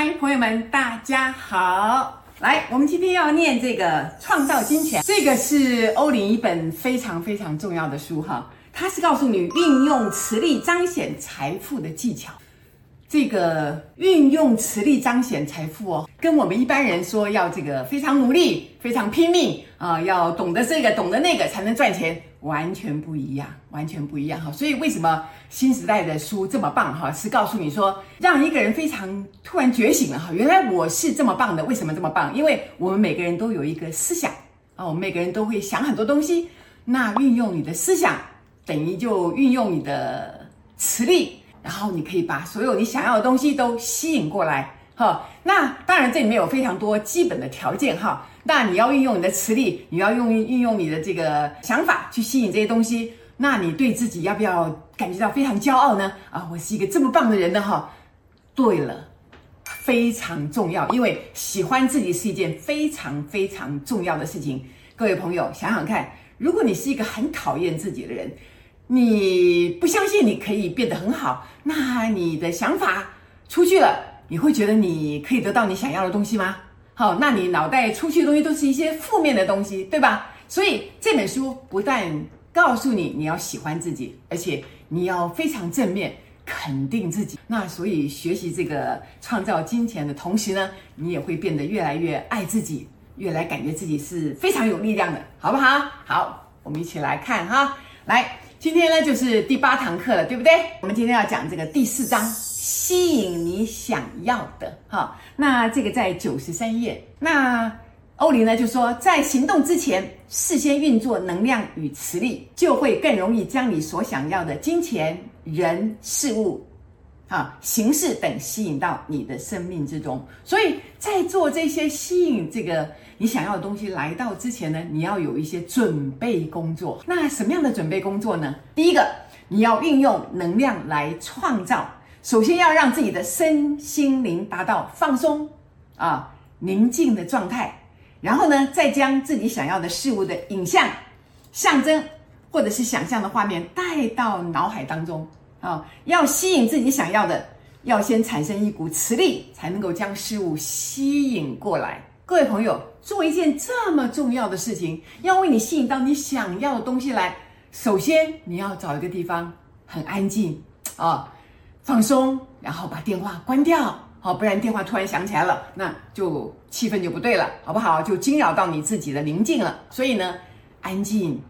嗨，朋友们，大家好！来，我们今天要念这个《创造金钱》，这个是欧林一本非常非常重要的书哈。它是告诉你运用磁力彰显财富的技巧。这个运用磁力彰显财富哦，跟我们一般人说要这个非常努力、非常拼命啊，要懂得这个、懂得那个才能赚钱，完全不一样，完全不一样哈。所以为什么新时代的书这么棒哈？是告诉你说，让一个人非常突然觉醒了哈，原来我是这么棒的。为什么这么棒？因为我们每个人都有一个思想啊，我们每个人都会想很多东西。那运用你的思想，等于就运用你的磁力。然后你可以把所有你想要的东西都吸引过来，哈。那当然这里面有非常多基本的条件，哈。那你要运用你的磁力，你要用运用你的这个想法去吸引这些东西。那你对自己要不要感觉到非常骄傲呢？啊，我是一个这么棒的人呢，哈。对了，非常重要，因为喜欢自己是一件非常非常重要的事情。各位朋友，想想看，如果你是一个很讨厌自己的人。你不相信你可以变得很好，那你的想法出去了，你会觉得你可以得到你想要的东西吗？好，那你脑袋出去的东西都是一些负面的东西，对吧？所以这本书不但告诉你你要喜欢自己，而且你要非常正面肯定自己。那所以学习这个创造金钱的同时呢，你也会变得越来越爱自己，越来感觉自己是非常有力量的，好不好？好，我们一起来看哈，来。今天呢，就是第八堂课了，对不对？我们今天要讲这个第四章，吸引你想要的。哈，那这个在九十三页。那欧林呢就说，在行动之前，事先运作能量与磁力，就会更容易将你所想要的金钱、人、事物。啊，形式等吸引到你的生命之中，所以在做这些吸引这个你想要的东西来到之前呢，你要有一些准备工作。那什么样的准备工作呢？第一个，你要运用能量来创造。首先要让自己的身心灵达到放松啊宁静的状态，然后呢，再将自己想要的事物的影像、象征或者是想象的画面带到脑海当中。啊、要吸引自己想要的，要先产生一股磁力，才能够将事物吸引过来。各位朋友，做一件这么重要的事情，要为你吸引到你想要的东西来，首先你要找一个地方很安静啊、放松，然后把电话关掉，好、不然电话突然响起来了，那就气氛就不对了，好不好？就惊扰到你自己的宁静了。所以呢，安静，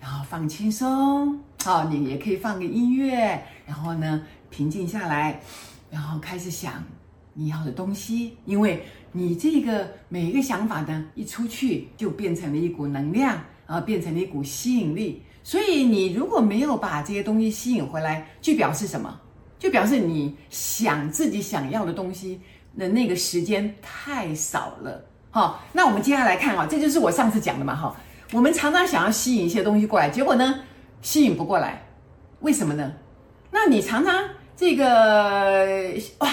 然后放轻松。好，你也可以放个音乐，然后呢，平静下来，然后开始想你要的东西，因为你这个每一个想法呢，一出去就变成了一股能量，然后变成了一股吸引力。所以你如果没有把这些东西吸引回来，就表示什么？就表示你想自己想要的东西的那个时间太少了。好，那我们接下来看啊，这就是我上次讲的嘛，哈，我们常常想要吸引一些东西过来，结果呢？吸引不过来，为什么呢？那你常常这个哇，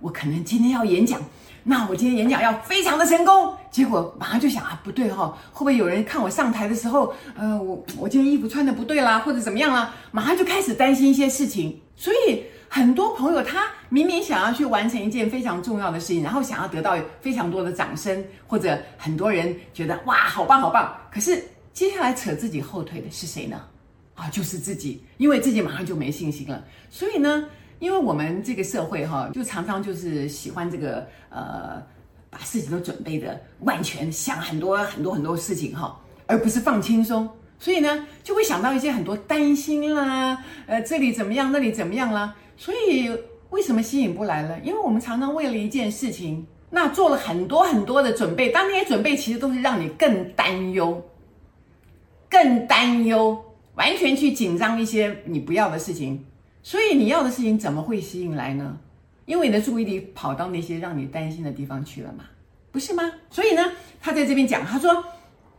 我可能今天要演讲，那我今天演讲要非常的成功，结果马上就想啊，不对哈、哦，会不会有人看我上台的时候，呃，我我今天衣服穿的不对啦，或者怎么样啦，马上就开始担心一些事情。所以很多朋友他明明想要去完成一件非常重要的事情，然后想要得到非常多的掌声，或者很多人觉得哇，好棒好棒，可是接下来扯自己后腿的是谁呢？啊，就是自己，因为自己马上就没信心了。所以呢，因为我们这个社会哈，就常常就是喜欢这个呃，把事情都准备的万全，想很多很多很多事情哈，而不是放轻松。所以呢，就会想到一些很多担心啦，呃，这里怎么样，那里怎么样啦。所以为什么吸引不来了？因为我们常常为了一件事情，那做了很多很多的准备，但那些准备其实都是让你更担忧，更担忧。完全去紧张一些你不要的事情，所以你要的事情怎么会吸引来呢？因为你的注意力跑到那些让你担心的地方去了嘛，不是吗？所以呢，他在这边讲，他说，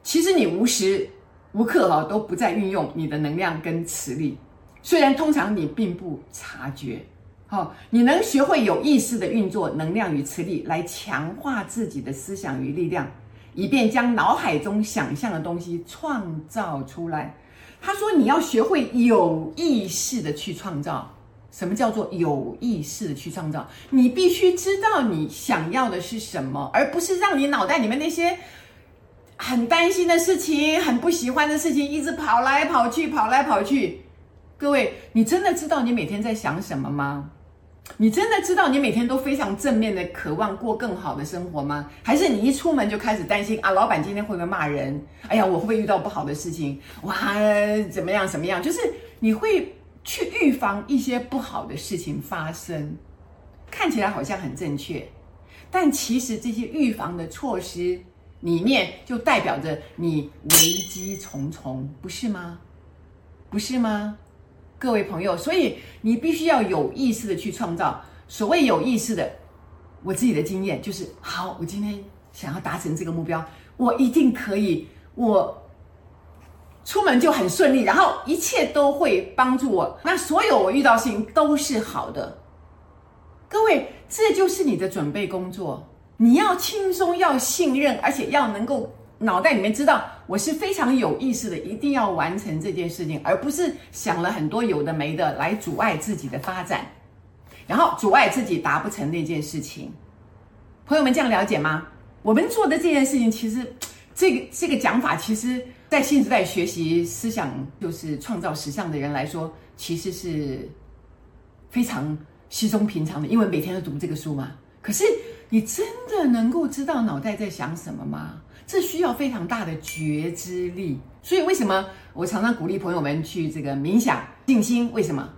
其实你无时无刻哈都不在运用你的能量跟磁力，虽然通常你并不察觉，好，你能学会有意识的运作能量与磁力来强化自己的思想与力量，以便将脑海中想象的东西创造出来。他说：“你要学会有意识的去创造，什么叫做有意识的去创造？你必须知道你想要的是什么，而不是让你脑袋里面那些很担心的事情、很不喜欢的事情一直跑来跑去、跑来跑去。各位，你真的知道你每天在想什么吗？你真的知道你每天都非常正面的渴望过更好的生活吗？还是你一出门就开始担心啊，老板今天会不会骂人？哎呀，我会不会遇到不好的事情？哇，怎么样？怎么样？就是你会。去预防一些不好的事情发生，看起来好像很正确，但其实这些预防的措施里面就代表着你危机重重，不是吗？不是吗？各位朋友，所以你必须要有意识的去创造。所谓有意识的，我自己的经验就是：好，我今天想要达成这个目标，我一定可以。我。出门就很顺利，然后一切都会帮助我。那所有我遇到事情都是好的。各位，这就是你的准备工作。你要轻松，要信任，而且要能够脑袋里面知道我是非常有意识的，一定要完成这件事情，而不是想了很多有的没的来阻碍自己的发展，然后阻碍自己达不成那件事情。朋友们，这样了解吗？我们做的这件事情，其实这个这个讲法，其实。在新时代学习思想，就是创造实相的人来说，其实是非常稀松平常的，因为每天都读这个书嘛。可是，你真的能够知道脑袋在想什么吗？这需要非常大的觉知力。所以，为什么我常常鼓励朋友们去这个冥想、静心？为什么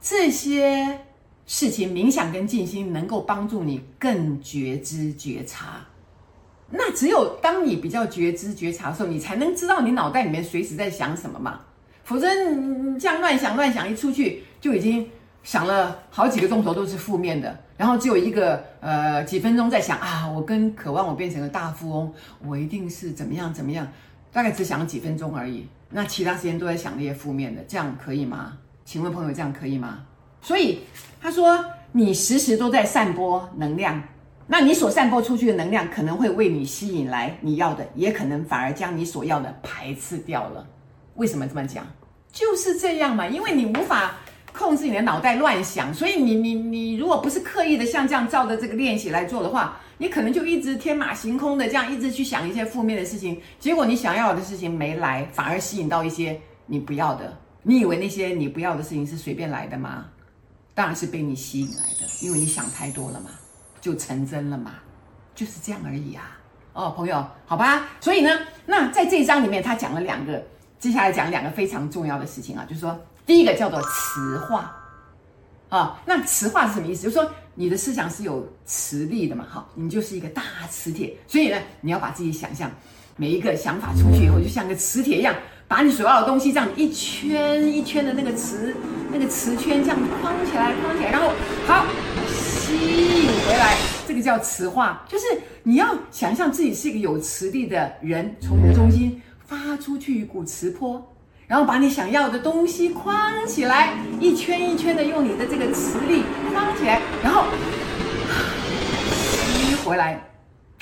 这些事情，冥想跟静心能够帮助你更觉知觉察？那只有当你比较觉知觉察的时候，你才能知道你脑袋里面随时在想什么嘛。否则你这样乱想乱想，一出去就已经想了好几个钟头都是负面的，然后只有一个呃几分钟在想啊，我跟渴望我变成个大富翁，我一定是怎么样怎么样，大概只想了几分钟而已。那其他时间都在想那些负面的，这样可以吗？请问朋友，这样可以吗？所以他说，你时时都在散播能量。那你所散播出去的能量可能会为你吸引来你要的，也可能反而将你所要的排斥掉了。为什么这么讲？就是这样嘛，因为你无法控制你的脑袋乱想，所以你你你如果不是刻意的像这样照着这个练习来做的话，你可能就一直天马行空的这样一直去想一些负面的事情，结果你想要的事情没来，反而吸引到一些你不要的。你以为那些你不要的事情是随便来的吗？当然是被你吸引来的，因为你想太多了嘛。就成真了嘛，就是这样而已啊。哦，朋友，好吧。所以呢，那在这一章里面，他讲了两个，接下来讲两个非常重要的事情啊，就是说，第一个叫做磁化啊。那磁化是什么意思？就是说你的思想是有磁力的嘛，好，你就是一个大磁铁。所以呢，你要把自己想象，每一个想法出去以后，就像个磁铁一样，把你所要的东西这样一圈一圈的那个磁那个磁圈这样框起来，框起来，然后好。吸引回来，这个叫磁化，就是你要想象自己是一个有磁力的人，从你的中心发出去一股磁波，然后把你想要的东西框起来，一圈一圈的用你的这个磁力框起来，然后吸回来，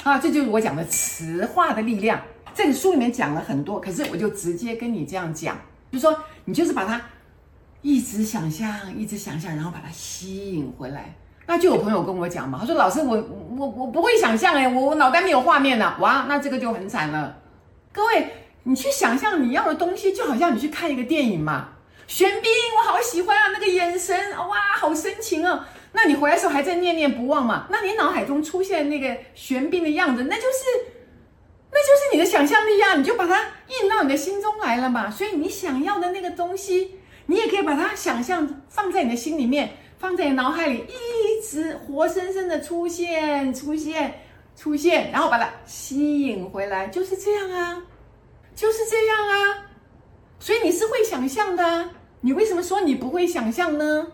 啊，这就是我讲的磁化的力量。这个书里面讲了很多，可是我就直接跟你这样讲，就是说你就是把它一直想象，一直想象，然后把它吸引回来。那就有朋友跟我讲嘛，他说：“老师，我我我不会想象哎，我我脑袋没有画面呐，哇，那这个就很惨了。各位，你去想象你要的东西，就好像你去看一个电影嘛。玄彬，我好喜欢啊，那个眼神，哇，好深情哦。那你回来的时候还在念念不忘嘛？那你脑海中出现那个玄彬的样子，那就是那就是你的想象力啊，你就把它印到你的心中来了嘛。所以你想要的那个东西，你也可以把它想象放在你的心里面。”放在你脑海里，一直活生生的出现、出现、出现，然后把它吸引回来，就是这样啊，就是这样啊。所以你是会想象的，你为什么说你不会想象呢？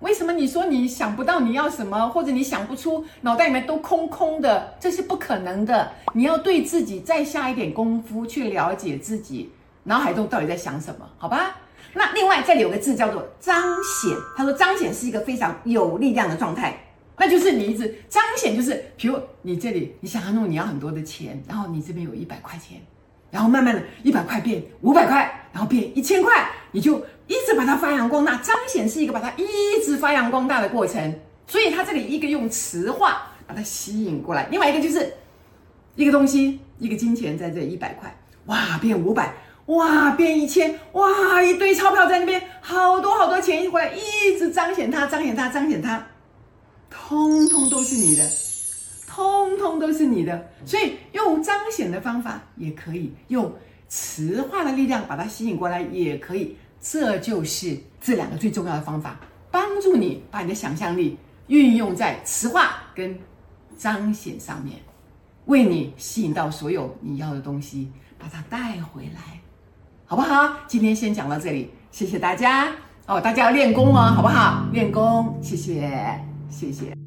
为什么你说你想不到你要什么，或者你想不出，脑袋里面都空空的？这是不可能的。你要对自己再下一点功夫，去了解自己脑海中到底在想什么，好吧？那另外这里有个字叫做彰显，他说彰显是一个非常有力量的状态，那就是你一直彰显，就是比如你这里你想要弄你要很多的钱，然后你这边有一百块钱，然后慢慢的一百块变五百块，然后变一千块，你就一直把它发扬光大，彰显是一个把它一直发扬光大的过程。所以它这里一个用词话把它吸引过来，另外一个就是一个东西，一个金钱在这一百块，哇，变五百，哇，变一千，哇，一堆钞票在那边，好多好多钱一过来，一直彰显它，彰显它，彰显它，通通都是你的，通通都是你的。所以用彰显的方法也可以，用磁化的力量把它吸引过来也可以。这就是这两个最重要的方法，帮助你把你的想象力运用在磁化跟彰显上面，为你吸引到所有你要的东西，把它带回来，好不好？今天先讲到这里，谢谢大家哦，大家要练功哦，好不好？练功，谢谢，谢谢。